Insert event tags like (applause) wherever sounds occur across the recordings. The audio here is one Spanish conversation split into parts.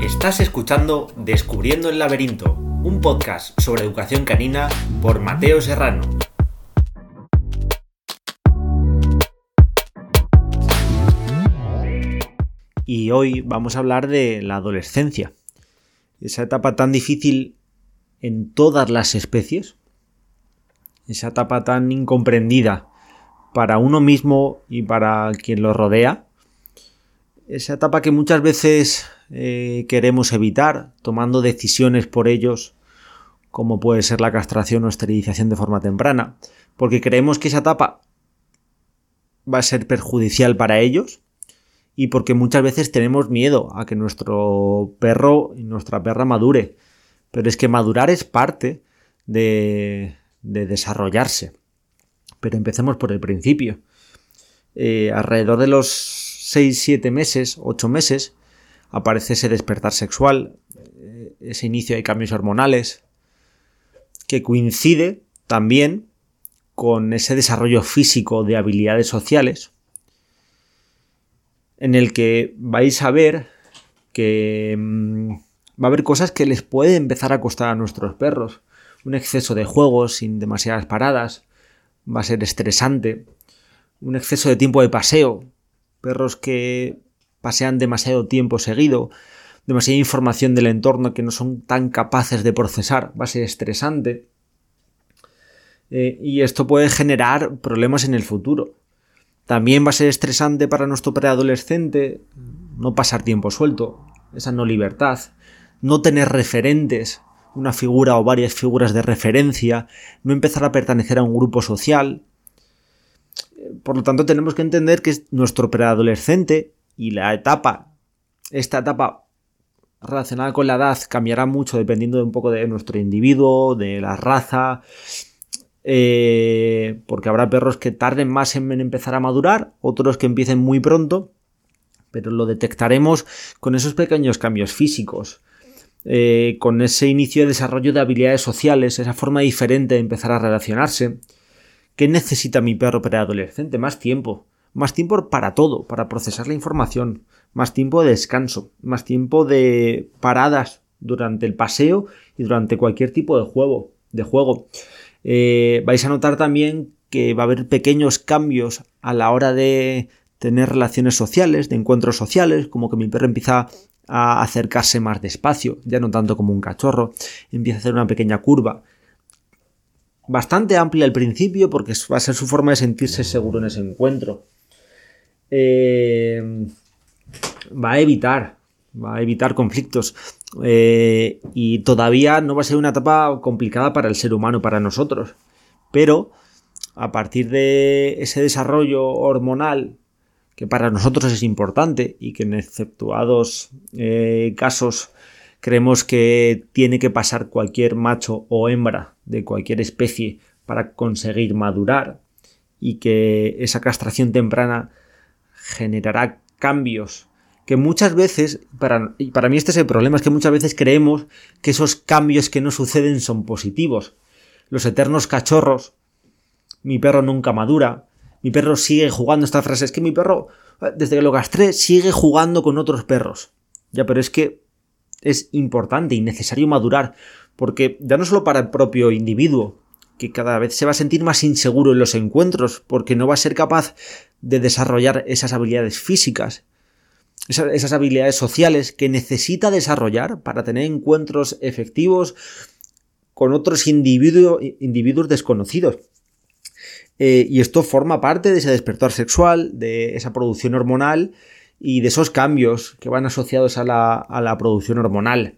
Estás escuchando Descubriendo el laberinto, un podcast sobre educación canina por Mateo Serrano. Y hoy vamos a hablar de la adolescencia, esa etapa tan difícil en todas las especies, esa etapa tan incomprendida para uno mismo y para quien lo rodea, esa etapa que muchas veces eh, queremos evitar tomando decisiones por ellos, como puede ser la castración o esterilización de forma temprana, porque creemos que esa etapa va a ser perjudicial para ellos y porque muchas veces tenemos miedo a que nuestro perro y nuestra perra madure. Pero es que madurar es parte de, desarrollarse. Pero empecemos por el principio. Eh, alrededor de los 6-7 meses, 8 meses, aparece ese despertar sexual, eh, ese inicio de cambios hormonales, que coincide también con ese desarrollo físico de habilidades sociales, en el que vais a ver que mm, va a haber cosas que les puede empezar a costar a nuestros perros. Un exceso de juegos sin demasiadas paradas va a ser estresante. Un exceso de tiempo de paseo. Perros que pasean demasiado tiempo seguido, demasiada información del entorno que no son tan capaces de procesar, va a ser estresante. Eh, y esto puede generar problemas en el futuro. También va a ser estresante para nuestro preadolescente no pasar tiempo suelto, esa no libertad, no tener referentes, una figura o varias figuras de referencia, no empezar a pertenecer a un grupo social. Por lo tanto, tenemos que entender que nuestro preadolescente y la etapa, esta etapa relacionada con la edad cambiará mucho dependiendo de un poco de nuestro individuo, de la raza, eh, porque habrá perros que tarden más en empezar a madurar, otros que empiecen muy pronto, pero lo detectaremos con esos pequeños cambios físicos. Eh, con ese inicio de desarrollo de habilidades sociales, esa forma diferente de empezar a relacionarse. ¿Qué necesita mi perro preadolescente? Más tiempo más tiempo para todo, para procesar la información, más tiempo de descanso, más tiempo de paradas durante el paseo y durante cualquier tipo de juego. De juego. Eh, vais a notar también que va a haber pequeños cambios a la hora de tener relaciones sociales, de encuentros sociales, como que mi perro empieza a acercarse más despacio, ya no tanto como un cachorro, empieza a hacer una pequeña curva. Bastante amplia al principio porque va a ser su forma de sentirse seguro en ese encuentro. Eh, va a evitar, va a evitar conflictos. Eh, y todavía no va a ser una etapa complicada para el ser humano, para nosotros. Pero a partir de ese desarrollo hormonal, que para nosotros es importante y que en exceptuados eh, casos creemos que tiene que pasar cualquier macho o hembra de cualquier especie para conseguir madurar y que esa castración temprana generará cambios que muchas veces, para, y para mí este es el problema, es que muchas veces creemos que esos cambios que no suceden son positivos. Los eternos cachorros, mi perro nunca madura, mi perro sigue jugando, esta frase es que mi perro, desde que lo castré, sigue jugando con otros perros. Ya, pero es que es importante y necesario madurar, porque ya no solo para el propio individuo, que cada vez se va a sentir más inseguro en los encuentros, porque no va a ser capaz de desarrollar esas habilidades físicas, esas, habilidades sociales que necesita desarrollar para tener encuentros efectivos con otros individuos desconocidos. Eh, y esto forma parte de ese despertar sexual, de esa producción hormonal y de esos cambios que van asociados a la, producción hormonal.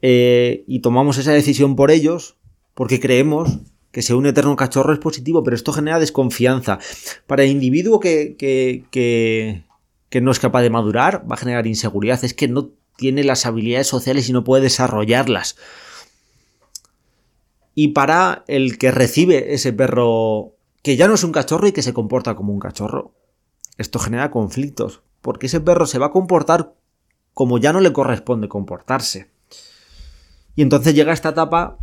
Eh, y tomamos esa decisión por ellos porque creemos que sea un eterno cachorro es positivo, pero esto genera desconfianza. Para el individuo que, que, no es capaz de madurar, va a generar inseguridad. Es que no tiene las habilidades sociales y no puede desarrollarlas. Y para el que recibe ese perro que ya no es un cachorro y que se comporta como un cachorro, esto genera conflictos, porque ese perro se va a comportar como ya no le corresponde comportarse. Y entonces llega esta etapa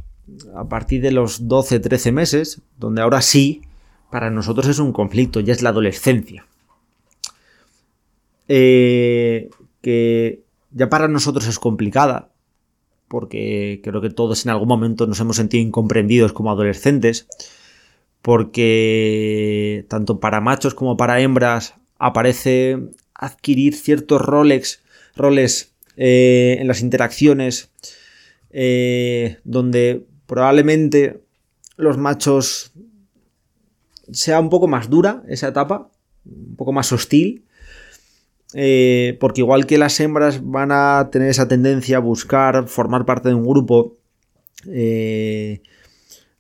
a partir de los 12-13 meses, donde ahora sí, para nosotros es un conflicto, ya es la adolescencia. eh, que ya para nosotros es complicada, porque creo que todos en algún momento nos hemos sentido incomprendidos como adolescentes, porque tanto para machos como para hembras aparece adquirir ciertos roles, roles eh, en las interacciones eh, donde probablemente los machos sea un poco más dura esa etapa, un poco más hostil, eh, porque igual que las hembras van a tener esa tendencia a buscar formar parte de un grupo,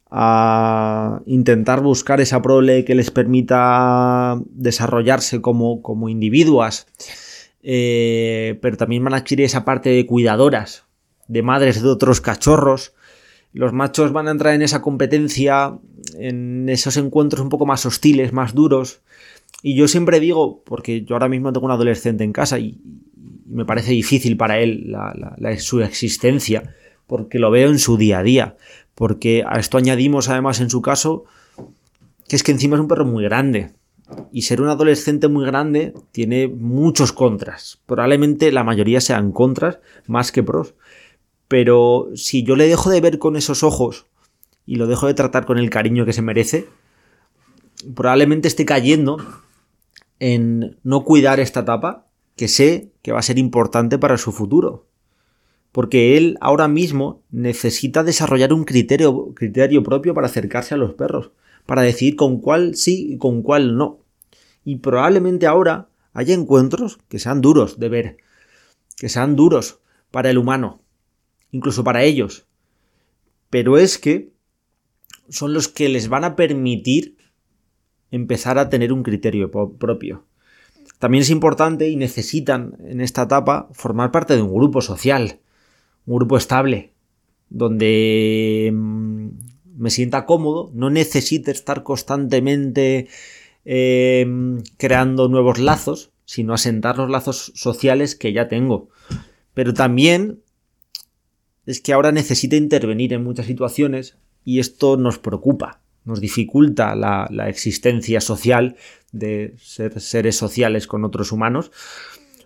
a intentar buscar esa prole que les permita desarrollarse como, como individuos, eh, pero también van a adquirir esa parte de cuidadoras, de madres de otros cachorros. Los machos van a entrar en esa competencia, en esos encuentros un poco más hostiles, más duros. Y yo siempre digo, porque yo ahora mismo tengo un adolescente en casa y, me parece difícil para él su existencia, porque lo veo en su día a día porque a esto añadimos además en su caso que es que encima es un perro muy grande. Y ser un adolescente muy grande tiene muchos contras. Probablemente la mayoría sean contras más que pros. Pero si yo le dejo de ver con esos ojos y lo dejo de tratar con el cariño que se merece, probablemente esté cayendo en no cuidar esta etapa que sé que va a ser importante para su futuro porque él ahora mismo necesita desarrollar un criterio, criterio propio para acercarse a los perros, para decidir con cuál sí y con cuál no. Y probablemente ahora haya encuentros que sean duros de ver, que sean duros para el humano, incluso para ellos. Pero es que son los que les van a permitir empezar a tener un criterio propio. También es importante y necesitan en esta etapa formar parte de un grupo social, un grupo estable, donde mm, me sienta cómodo, no necesite estar constantemente em, creando nuevos lazos, sino asentar los lazos sociales que ya tengo. Pero también es que ahora necesita intervenir en muchas situaciones y esto nos preocupa, nos dificulta la, la existencia social de ser seres sociales con otros humanos,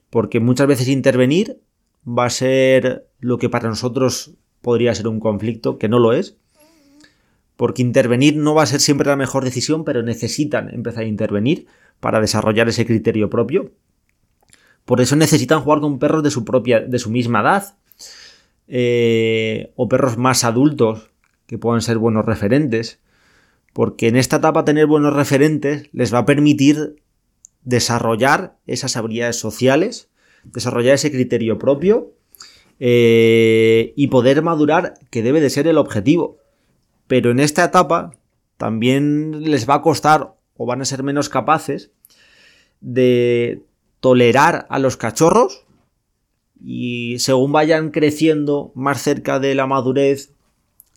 porque muchas veces intervenir va a ser lo que para nosotros podría ser un conflicto, que no lo es, porque intervenir no va a ser siempre la mejor decisión, pero necesitan empezar a intervenir para desarrollar ese criterio propio. Por eso necesitan jugar con perros de su propia, de su misma edad, eh, o perros más adultos que puedan ser buenos referentes, porque en esta etapa tener buenos referentes les va a permitir desarrollar esas habilidades sociales desarrollar ese criterio propio eh, y poder madurar, que debe de ser el objetivo. Pero en esta etapa también les va a costar o van a ser menos capaces de tolerar a los cachorros y según vayan creciendo más cerca de la madurez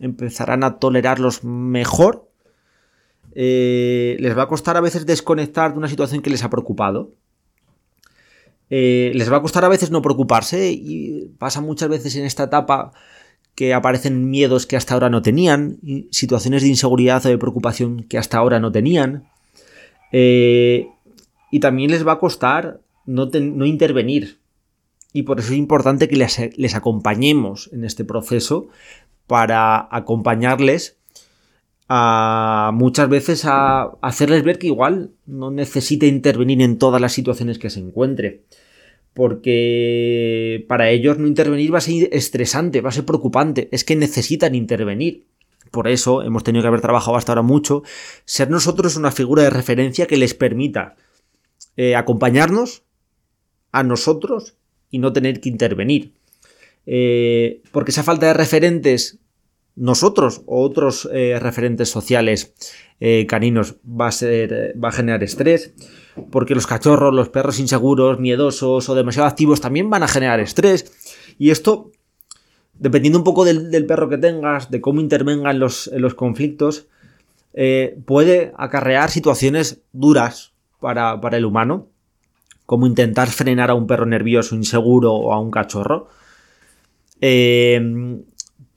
empezarán a tolerarlos mejor. Eh, les va a costar a veces desconectar de una situación que les ha preocupado. Eh, les va a costar a veces no preocuparse y pasa muchas veces en esta etapa que aparecen miedos que hasta ahora no tenían, situaciones de inseguridad o de preocupación que hasta ahora no tenían. Eh, y también les va a costar no, intervenir. Y por eso es importante que les, les, acompañemos en este proceso para acompañarles a muchas veces a hacerles ver que igual no necesita intervenir en todas las situaciones que se encuentre. Porque para ellos no intervenir va a ser estresante, va a ser preocupante. Es que necesitan intervenir. Por eso hemos tenido que haber trabajado hasta ahora mucho. Ser nosotros una figura de referencia que les permita eh, acompañarnos a nosotros y no tener que intervenir. Eh, porque esa falta de referentes nosotros o otros eh, referentes sociales eh, caninos va a, ser, va a generar estrés, porque los cachorros, los perros inseguros, miedosos o demasiado activos también van a generar estrés. Y esto, dependiendo un poco del, perro que tengas, de cómo intervengan los, los conflictos, eh, puede acarrear situaciones duras para, para el humano, como intentar frenar a un perro nervioso, inseguro o a un cachorro. Eh,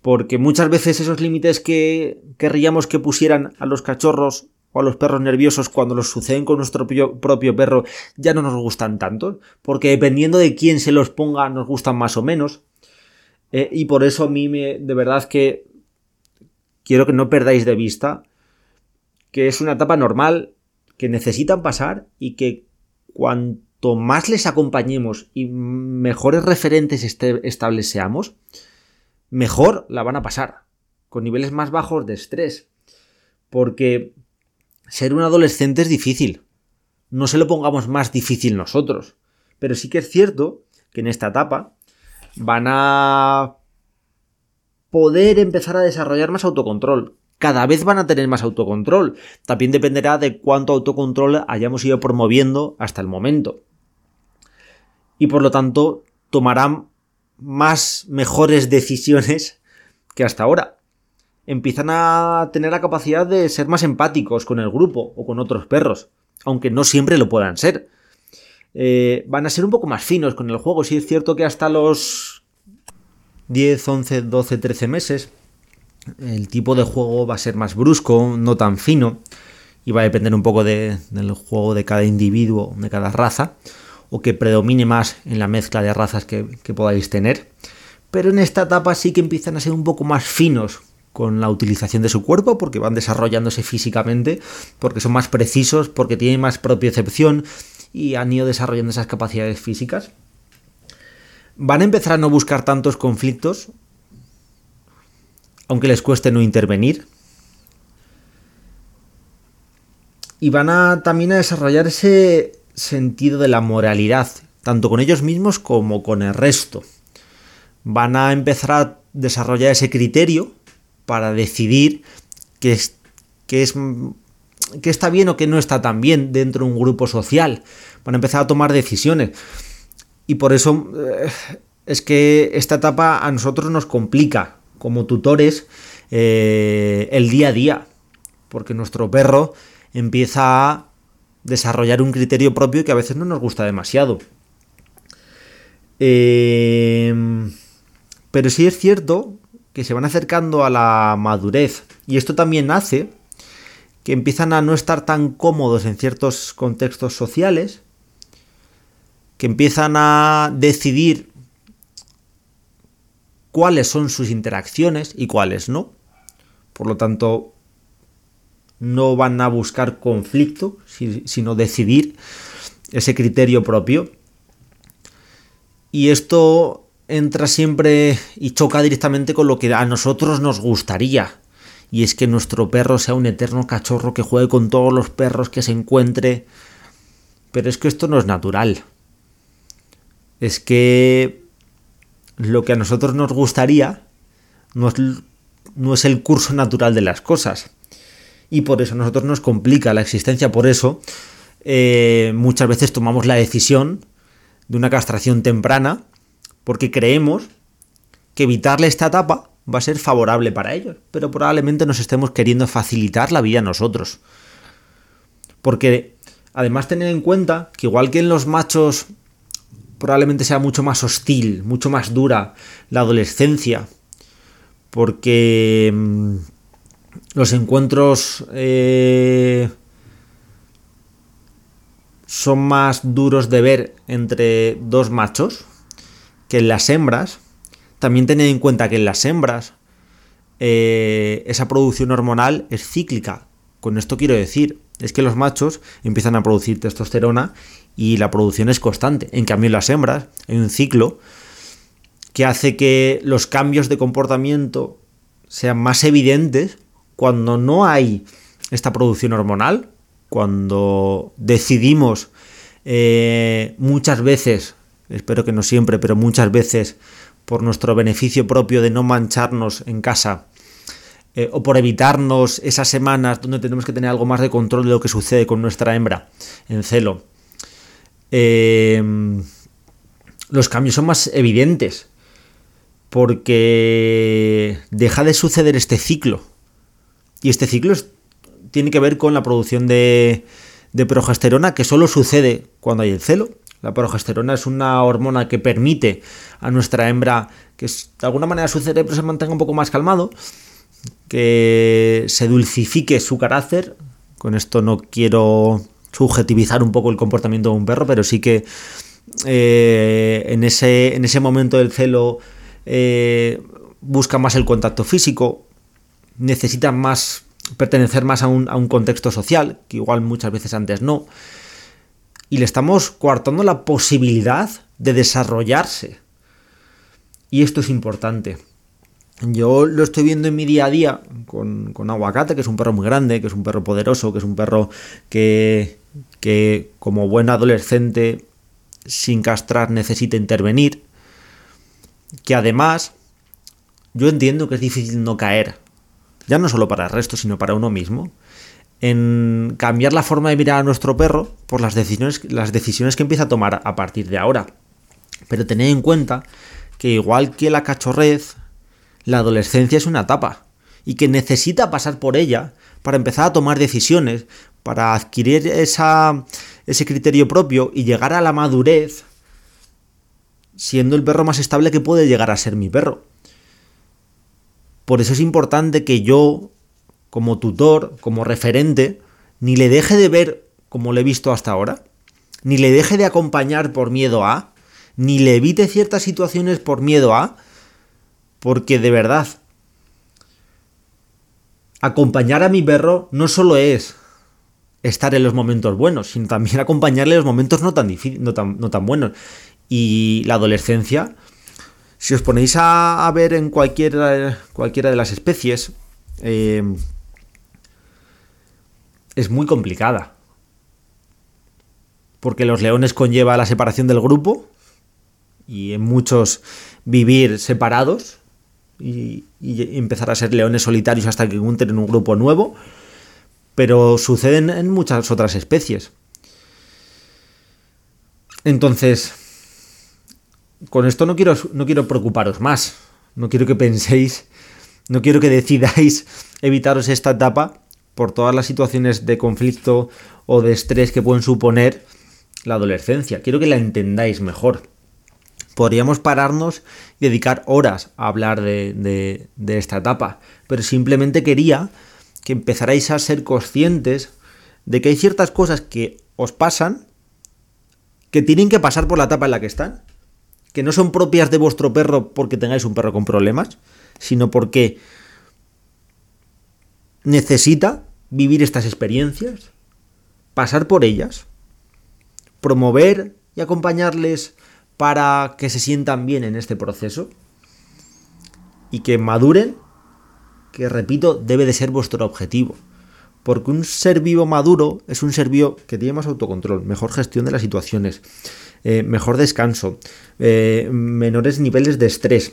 porque muchas veces esos límites que querríamos que pusieran a los cachorros o a los perros nerviosos cuando los suceden con nuestro propio perro ya no nos gustan tanto, porque dependiendo de quién se los ponga nos gustan más o menos. Eh, y por eso a mí me, de verdad que quiero que no perdáis de vista que es una etapa normal que necesitan pasar y que cuanto más les acompañemos y mejores referentes este, establecemos, mejor la van a pasar, con niveles más bajos de estrés. Porque ser un adolescente es difícil. No se lo pongamos más difícil nosotros. Pero sí que es cierto que en esta etapa van a poder empezar a desarrollar más autocontrol. Cada vez van a tener más autocontrol. También dependerá de cuánto autocontrol hayamos ido promoviendo hasta el momento. Y por lo tanto, tomarán más mejores decisiones que hasta ahora. Empiezan a tener la capacidad de ser más empáticos con el grupo o con otros perros, aunque no siempre lo puedan ser. Eh, van a ser un poco más finos con el juego. Si es cierto que hasta los 10, 11, 12, 13 meses el tipo de juego va a ser más brusco, no tan fino, y va a depender un poco del juego de cada individuo, de cada raza o que predomine más en la mezcla de razas que, podáis tener. Pero en esta etapa sí que empiezan a ser un poco más finos con la utilización de su cuerpo, porque van desarrollándose físicamente, porque son más precisos, porque tienen más propiocepción y han ido desarrollando esas capacidades físicas. Van a empezar a no buscar tantos conflictos, aunque les cueste no intervenir. Y van a también a desarrollar ese, sentido de la moralidad, tanto con ellos mismos como con el resto. Van a empezar a desarrollar ese criterio para decidir qué es, es está bien o qué no está tan bien dentro de un grupo social. Van a empezar a tomar decisiones. Y por eso eh, es que esta etapa a nosotros nos complica como tutores eh, el día a día. Porque nuestro perro empieza a desarrollar un criterio propio que a veces no nos gusta demasiado. Em, pero sí es cierto que se van acercando a la madurez y esto también hace que empiezan a no estar tan cómodos en ciertos contextos sociales, que empiezan a decidir cuáles son sus interacciones y cuáles no. Por lo tanto, no van a buscar conflicto, sino decidir ese criterio propio. Y esto entra siempre y choca directamente con lo que a nosotros nos gustaría. Y es que nuestro perro sea un eterno cachorro que juegue con todos los perros que se encuentre. Pero es que esto no es natural. Es que lo que a nosotros nos gustaría no es, el curso natural de las cosas y por eso a nosotros nos complica la existencia. Por eso eh, muchas veces tomamos la decisión de una castración temprana porque creemos que evitarle esta etapa va a ser favorable para ellos, pero probablemente nos estemos queriendo facilitar la vida a nosotros. Porque además tener en cuenta que igual que en los machos probablemente sea mucho más hostil, mucho más dura la adolescencia, porque mm, los encuentros eh, son más duros de ver entre dos machos que en las hembras. También tened en cuenta que en las hembras eh, esa producción hormonal es cíclica. Con esto quiero decir, es que los machos empiezan a producir testosterona y la producción es constante. En cambio, en las hembras hay un ciclo que hace que los cambios de comportamiento sean más evidentes cuando no hay esta producción hormonal, cuando decidimos eh, muchas veces, espero que no siempre, pero muchas veces por nuestro beneficio propio de no mancharnos en casa, eh, o por evitarnos esas semanas donde tenemos que tener algo más de control de lo que sucede con nuestra hembra en celo, eh, los cambios son más evidentes porque deja de suceder este ciclo y este ciclo tiene que ver con la producción de, progesterona que solo sucede cuando hay el celo. La progesterona es una hormona que permite a nuestra hembra que de alguna manera su cerebro se mantenga un poco más calmado, que se dulcifique su carácter, Con esto no quiero subjetivizar un poco el comportamiento de un perro, pero sí que eh, en, ese, en ese momento del celo eh, busca más el contacto físico, necesita más pertenecer más a un, a un contexto social, que igual muchas veces antes no, y le estamos coartando la posibilidad de desarrollarse. Y esto es importante. Yo lo estoy viendo en mi día a día con, con, Aguacate, que es un perro muy grande, que es un perro poderoso, que es un perro que, que como buen adolescente sin castrar necesita intervenir. Que además yo entiendo que es difícil no caer, ya no solo para el resto, sino para uno mismo, en cambiar la forma de mirar a nuestro perro por las decisiones, las decisiones que empieza a tomar a partir de ahora. Pero tened en cuenta que igual que la cachorrez, la adolescencia es una etapa y que necesita pasar por ella para empezar a tomar decisiones, para adquirir esa, ese criterio propio y llegar a la madurez siendo el perro más estable que puede llegar a ser mi perro. Por eso es importante que yo, como tutor, como referente, ni le deje de ver como le he visto hasta ahora, ni le deje de acompañar por miedo a, ni le evite ciertas situaciones por miedo a, porque de verdad, acompañar a mi perro no solo es estar en los momentos buenos, sino también acompañarle en los momentos no tan, no tan, no tan buenos. Y la adolescencia si os ponéis a, ver en cualquiera, cualquiera de las especies, eh, es muy complicada. Porque los leones conlleva la separación del grupo y en muchos vivir separados y, empezar a ser leones solitarios hasta que encuentren en un grupo nuevo. Pero suceden en muchas otras especies. Entonces, con esto no quiero, no quiero preocuparos más. No quiero que penséis, no quiero que decidáis (laughs) evitaros esta etapa por todas las situaciones de conflicto o de estrés que pueden suponer la adolescencia. Quiero que la entendáis mejor. Podríamos pararnos y dedicar horas a hablar de, de esta etapa, pero simplemente quería que empezarais a ser conscientes de que hay ciertas cosas que os pasan que tienen que pasar por la etapa en la que están que no son propias de vuestro perro porque tengáis un perro con problemas, sino porque necesita vivir estas experiencias, pasar por ellas, promover y acompañarles para que se sientan bien en este proceso y que maduren, que repito, debe de ser vuestro objetivo. Porque un ser vivo maduro es un ser vivo que tiene más autocontrol, mejor gestión de las situaciones, eh, mejor descanso, eh, menores niveles de estrés,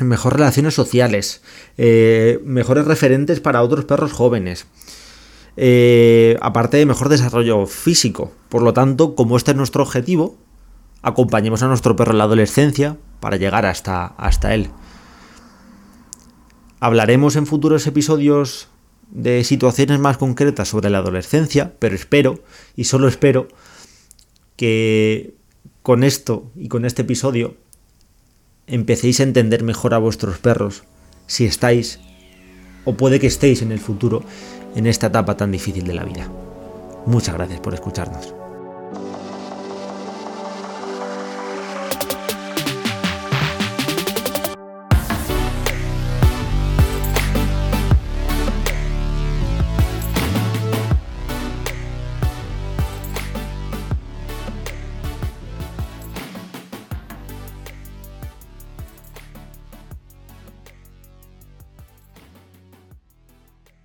mejores relaciones sociales, eh, mejores referentes para otros perros jóvenes. aparte de mejor desarrollo físico. Por lo tanto, como este es nuestro objetivo, acompañemos a nuestro perro en la adolescencia para llegar hasta, hasta él. Hablaremos en futuros episodios de situaciones más concretas sobre la adolescencia, pero espero, y solo espero, que con esto y con este episodio empecéis a entender mejor a vuestros perros si estáis o puede que estéis en el futuro en esta etapa tan difícil de la vida. Muchas gracias por escucharnos.